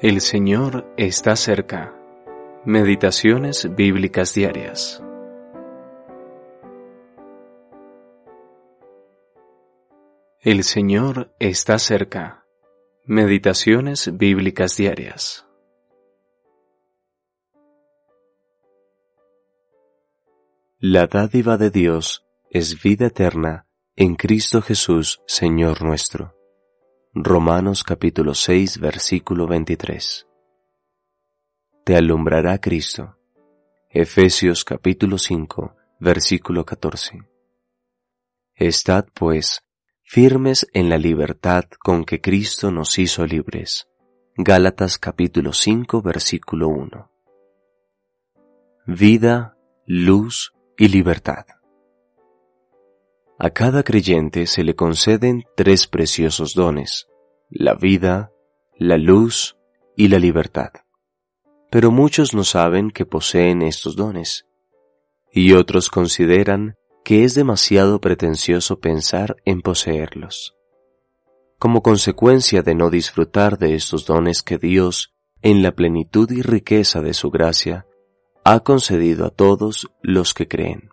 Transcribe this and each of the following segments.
El Señor está cerca. Meditaciones bíblicas diarias. El Señor está cerca. Meditaciones bíblicas diarias. La dádiva de Dios es vida eterna en Cristo Jesús, Señor nuestro. Romanos capítulo 6 versículo 23. Te alumbrará Cristo. Efesios capítulo 5 versículo 14. Estad pues firmes en la libertad con que Cristo nos hizo libres. Gálatas capítulo 5 versículo 1. Vida, luz y libertad. A cada creyente se le conceden tres preciosos dones, la vida, la luz y la libertad. Pero muchos no saben que poseen estos dones, y otros consideran que es demasiado pretencioso pensar en poseerlos. Como consecuencia de no disfrutar de estos dones que Dios, en la plenitud y riqueza de su gracia, ha concedido a todos los que creen.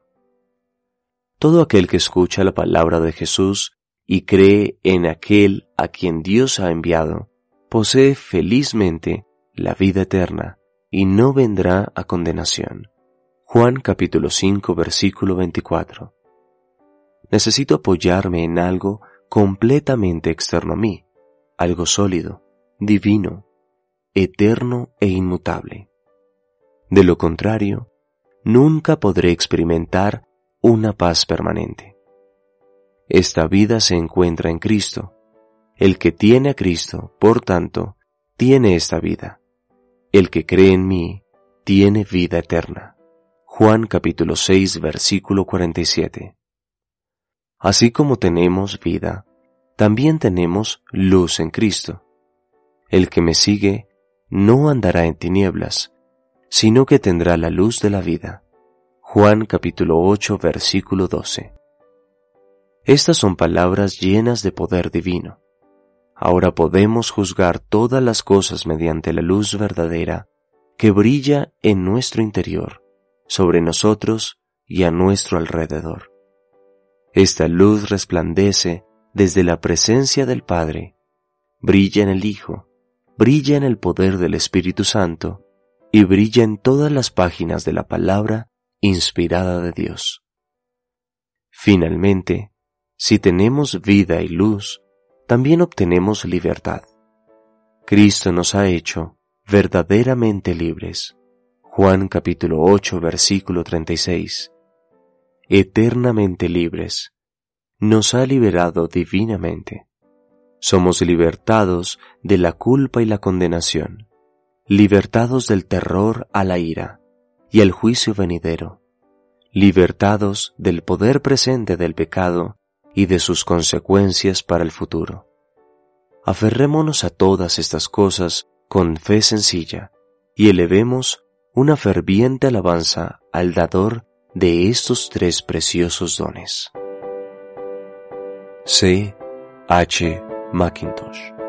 Todo aquel que escucha la palabra de Jesús y cree en aquel a quien Dios ha enviado, posee felizmente la vida eterna y no vendrá a condenación. Juan capítulo 5 versículo 24. Necesito apoyarme en algo completamente externo a mí, algo sólido, divino, eterno e inmutable. De lo contrario, nunca podré experimentar una paz permanente. Esta vida se encuentra en Cristo. El que tiene a Cristo, por tanto, tiene esta vida. El que cree en mí, tiene vida eterna. Juan capítulo 6 versículo 47. Así como tenemos vida, también tenemos luz en Cristo. El que me sigue no andará en tinieblas, sino que tendrá la luz de la vida. Juan capítulo 8 versículo 12. Estas son palabras llenas de poder divino. Ahora podemos juzgar todas las cosas mediante la luz verdadera que brilla en nuestro interior, sobre nosotros y a nuestro alrededor. Esta luz resplandece desde la presencia del Padre, brilla en el Hijo, brilla en el poder del Espíritu Santo y brilla en todas las páginas de la palabra inspirada de Dios. Finalmente, si tenemos vida y luz, también obtenemos libertad. Cristo nos ha hecho verdaderamente libres. Juan capítulo 8 versículo 36. Eternamente libres. Nos ha liberado divinamente. Somos libertados de la culpa y la condenación, libertados del terror a la ira, y el juicio venidero, libertados del poder presente del pecado y de sus consecuencias para el futuro. Aferrémonos a todas estas cosas con fe sencilla y elevemos una ferviente alabanza al dador de estos tres preciosos dones. C. H. Mackintosh